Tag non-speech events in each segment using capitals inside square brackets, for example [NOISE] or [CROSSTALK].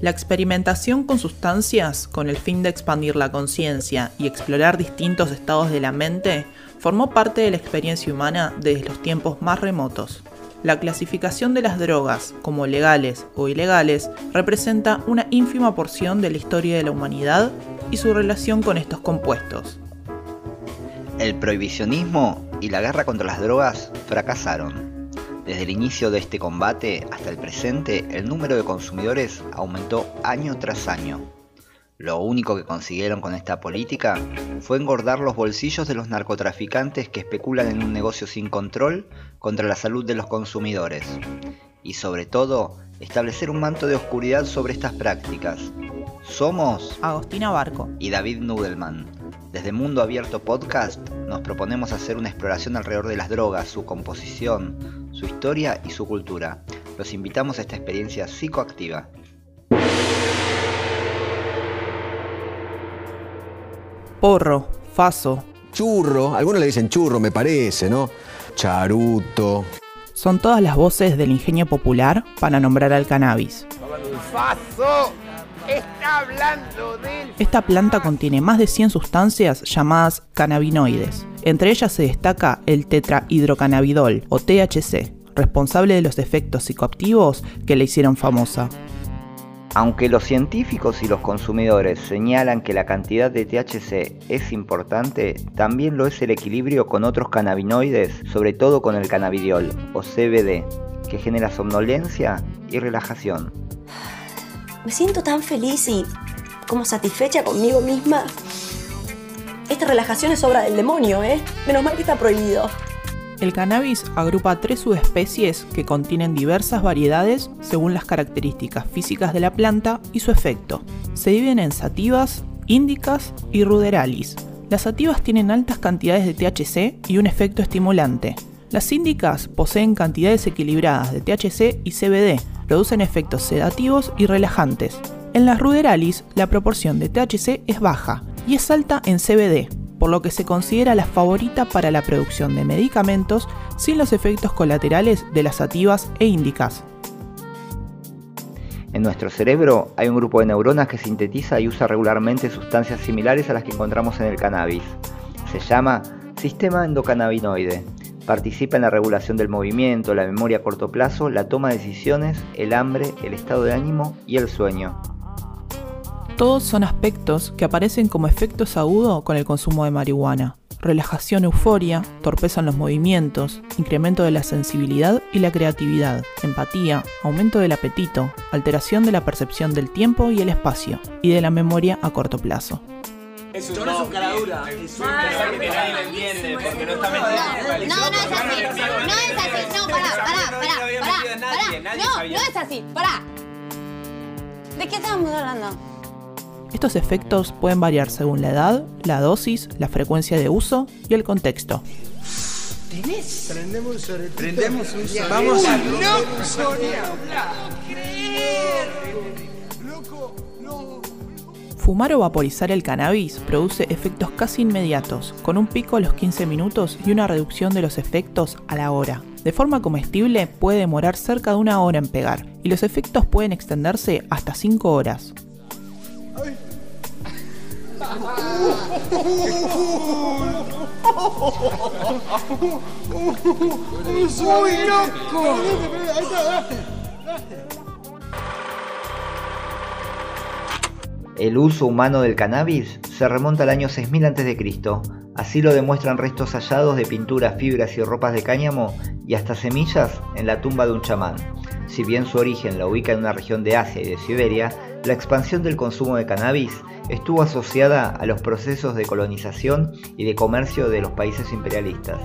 La experimentación con sustancias con el fin de expandir la conciencia y explorar distintos estados de la mente formó parte de la experiencia humana desde los tiempos más remotos. La clasificación de las drogas como legales o ilegales representa una ínfima porción de la historia de la humanidad y su relación con estos compuestos. El prohibicionismo y la guerra contra las drogas fracasaron. Desde el inicio de este combate hasta el presente, el número de consumidores aumentó año tras año. Lo único que consiguieron con esta política fue engordar los bolsillos de los narcotraficantes que especulan en un negocio sin control contra la salud de los consumidores. Y sobre todo, establecer un manto de oscuridad sobre estas prácticas. Somos Agostina Barco y David Nudelman. Desde Mundo Abierto Podcast nos proponemos hacer una exploración alrededor de las drogas, su composición, su historia y su cultura. Los invitamos a esta experiencia psicoactiva. Porro, Faso. Churro, algunos le dicen churro, me parece, ¿no? Charuto. Son todas las voces del ingenio popular para nombrar al cannabis. ¡Faso! Está hablando del... Esta planta contiene más de 100 sustancias llamadas cannabinoides. Entre ellas se destaca el tetrahidrocannabidol o THC, responsable de los efectos psicoactivos que le hicieron famosa. Aunque los científicos y los consumidores señalan que la cantidad de THC es importante, también lo es el equilibrio con otros cannabinoides, sobre todo con el cannabidiol o CBD, que genera somnolencia y relajación. Me siento tan feliz y como satisfecha conmigo misma. Esta relajación es obra del demonio, ¿eh? Menos mal que está prohibido. El cannabis agrupa tres subespecies que contienen diversas variedades según las características físicas de la planta y su efecto. Se dividen en sativas, índicas y ruderalis. Las sativas tienen altas cantidades de THC y un efecto estimulante. Las índicas poseen cantidades equilibradas de THC y CBD, producen efectos sedativos y relajantes. En las ruderalis la proporción de THC es baja y es alta en CBD, por lo que se considera la favorita para la producción de medicamentos sin los efectos colaterales de las sativas e índicas. En nuestro cerebro hay un grupo de neuronas que sintetiza y usa regularmente sustancias similares a las que encontramos en el cannabis. Se llama sistema endocannabinoide. Participa en la regulación del movimiento, la memoria a corto plazo, la toma de decisiones, el hambre, el estado de ánimo y el sueño. Todos son aspectos que aparecen como efectos agudos con el consumo de marihuana. Relajación, euforia, torpeza en los movimientos, incremento de la sensibilidad y la creatividad, empatía, aumento del apetito, alteración de la percepción del tiempo y el espacio, y de la memoria a corto plazo. Es un no, cara dura. Es un que nadie lo entiende porque no está metido. No, no es así. No es así. No, pará, pará, pará. pará, No, no es así. Pará. ¿De qué estamos hablando? Estos efectos pueden variar según la edad, la dosis, la frecuencia de uso y el contexto. ¿Tenés? Prendemos. Prendemos un. Vamos a... No, Sonia. Loco, no. Fumar o vaporizar el cannabis produce efectos casi inmediatos, con un pico a los 15 minutos y una reducción de los efectos a la hora. De forma comestible puede demorar cerca de una hora en pegar, y los efectos pueden extenderse hasta 5 horas. El uso humano del cannabis se remonta al año 6000 a.C. Así lo demuestran restos hallados de pinturas, fibras y ropas de cáñamo y hasta semillas en la tumba de un chamán. Si bien su origen la ubica en una región de Asia y de Siberia, la expansión del consumo de cannabis estuvo asociada a los procesos de colonización y de comercio de los países imperialistas.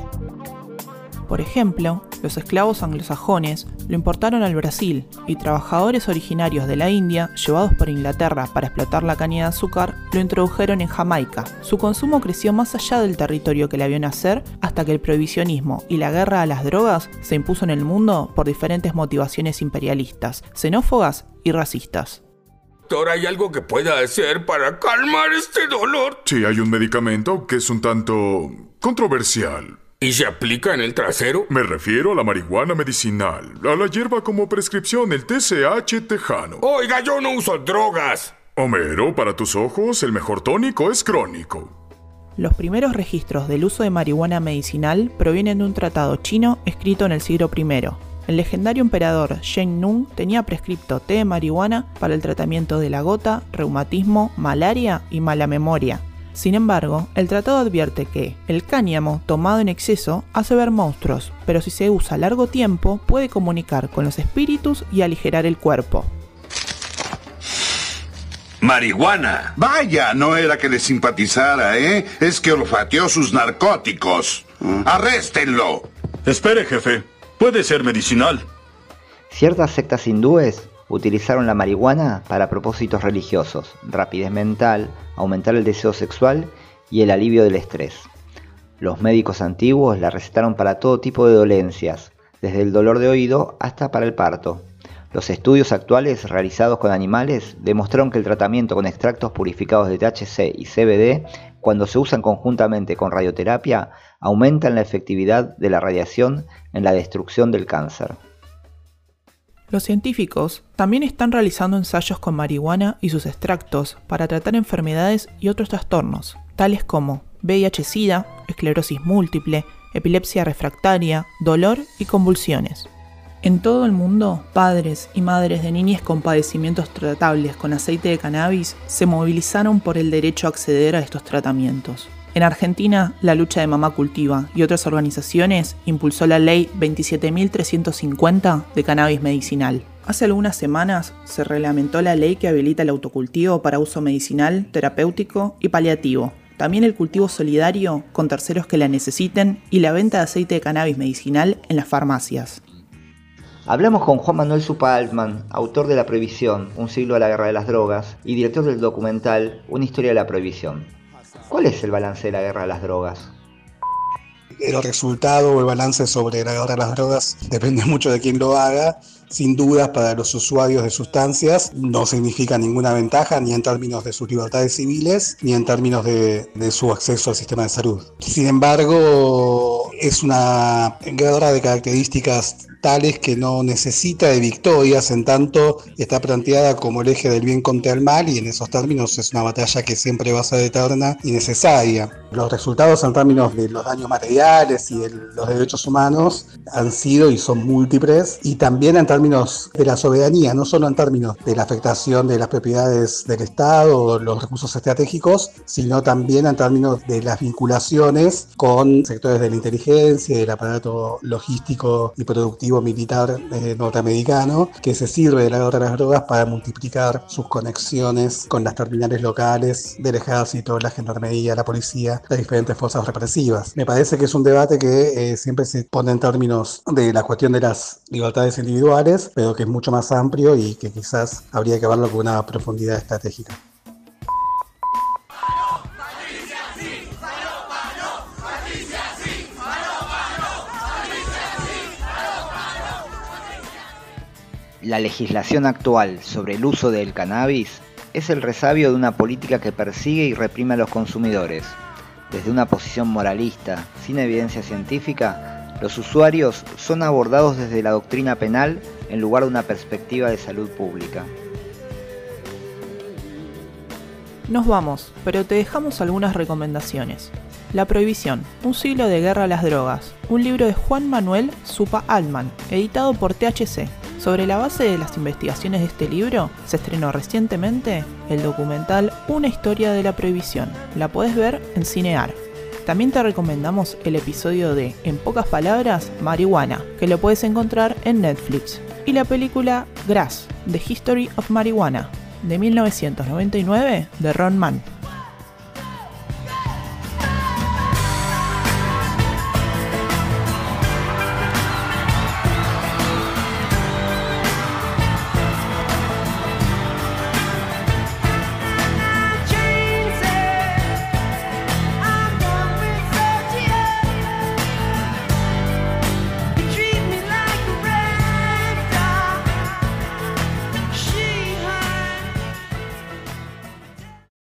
Por ejemplo, los esclavos anglosajones lo importaron al Brasil y trabajadores originarios de la India, llevados por Inglaterra para explotar la caña de azúcar, lo introdujeron en Jamaica. Su consumo creció más allá del territorio que le vio nacer hasta que el prohibicionismo y la guerra a las drogas se impuso en el mundo por diferentes motivaciones imperialistas, xenófobas y racistas. Doctor, ¿hay algo que pueda hacer para calmar este dolor? Sí, hay un medicamento que es un tanto controversial. ¿Y se aplica en el trasero? Me refiero a la marihuana medicinal, a la hierba como prescripción, el TCH tejano. Oiga, yo no uso drogas. Homero, para tus ojos, el mejor tónico es crónico. Los primeros registros del uso de marihuana medicinal provienen de un tratado chino escrito en el siglo I. El legendario emperador Shen Nung tenía prescripto té de marihuana para el tratamiento de la gota, reumatismo, malaria y mala memoria. Sin embargo, el tratado advierte que el cáñamo tomado en exceso hace ver monstruos, pero si se usa a largo tiempo puede comunicar con los espíritus y aligerar el cuerpo. Marihuana. Vaya, no era que le simpatizara, ¿eh? Es que olfateó sus narcóticos. ¡Arréstenlo! Espere, jefe. Puede ser medicinal. Ciertas sectas hindúes utilizaron la marihuana para propósitos religiosos, rapidez mental, aumentar el deseo sexual y el alivio del estrés. Los médicos antiguos la recetaron para todo tipo de dolencias, desde el dolor de oído hasta para el parto. Los estudios actuales realizados con animales demostraron que el tratamiento con extractos purificados de THC y CBD, cuando se usan conjuntamente con radioterapia, aumentan la efectividad de la radiación en la destrucción del cáncer. Los científicos también están realizando ensayos con marihuana y sus extractos para tratar enfermedades y otros trastornos, tales como VIH-Sida, esclerosis múltiple, epilepsia refractaria, dolor y convulsiones. En todo el mundo, padres y madres de niñas con padecimientos tratables con aceite de cannabis se movilizaron por el derecho a acceder a estos tratamientos. En Argentina, la lucha de Mamá Cultiva y otras organizaciones impulsó la ley 27.350 de cannabis medicinal. Hace algunas semanas se reglamentó la ley que habilita el autocultivo para uso medicinal, terapéutico y paliativo. También el cultivo solidario con terceros que la necesiten y la venta de aceite de cannabis medicinal en las farmacias. Hablamos con Juan Manuel Supa Altman, autor de La Prohibición, un siglo de la guerra de las drogas, y director del documental Una historia de la prohibición. ¿Cuál es el balance de la guerra de las drogas? El resultado o el balance sobre la guerra de las drogas depende [LAUGHS] mucho de quién lo haga. Sin dudas, para los usuarios de sustancias no significa ninguna ventaja ni en términos de sus libertades civiles ni en términos de, de su acceso al sistema de salud. Sin embargo, es una guerra de características tales que no necesita de victorias, en tanto está planteada como el eje del bien contra el mal y en esos términos es una batalla que siempre va a ser eterna y necesaria. Los resultados en términos de los daños materiales y de los derechos humanos han sido y son múltiples y también en términos de la soberanía, no solo en términos de la afectación de las propiedades del Estado o los recursos estratégicos, sino también en términos de las vinculaciones con sectores de la inteligencia, del aparato logístico y productivo militar eh, norteamericano que se sirve de la guerra de las drogas para multiplicar sus conexiones con las terminales locales del ejército, la gendarmería, la policía, las diferentes fuerzas represivas. Me parece que es un debate que eh, siempre se pone en términos de la cuestión de las libertades individuales, pero que es mucho más amplio y que quizás habría que verlo con una profundidad estratégica. La legislación actual sobre el uso del cannabis es el resabio de una política que persigue y reprime a los consumidores. Desde una posición moralista, sin evidencia científica, los usuarios son abordados desde la doctrina penal en lugar de una perspectiva de salud pública. Nos vamos, pero te dejamos algunas recomendaciones. La Prohibición, un siglo de guerra a las drogas, un libro de Juan Manuel Supa Altman, editado por THC. Sobre la base de las investigaciones de este libro, se estrenó recientemente el documental Una historia de la prohibición. La puedes ver en Cinear. También te recomendamos el episodio de En pocas palabras, Marihuana, que lo puedes encontrar en Netflix, y la película Grass, The History of Marijuana, de 1999, de Ron Mann.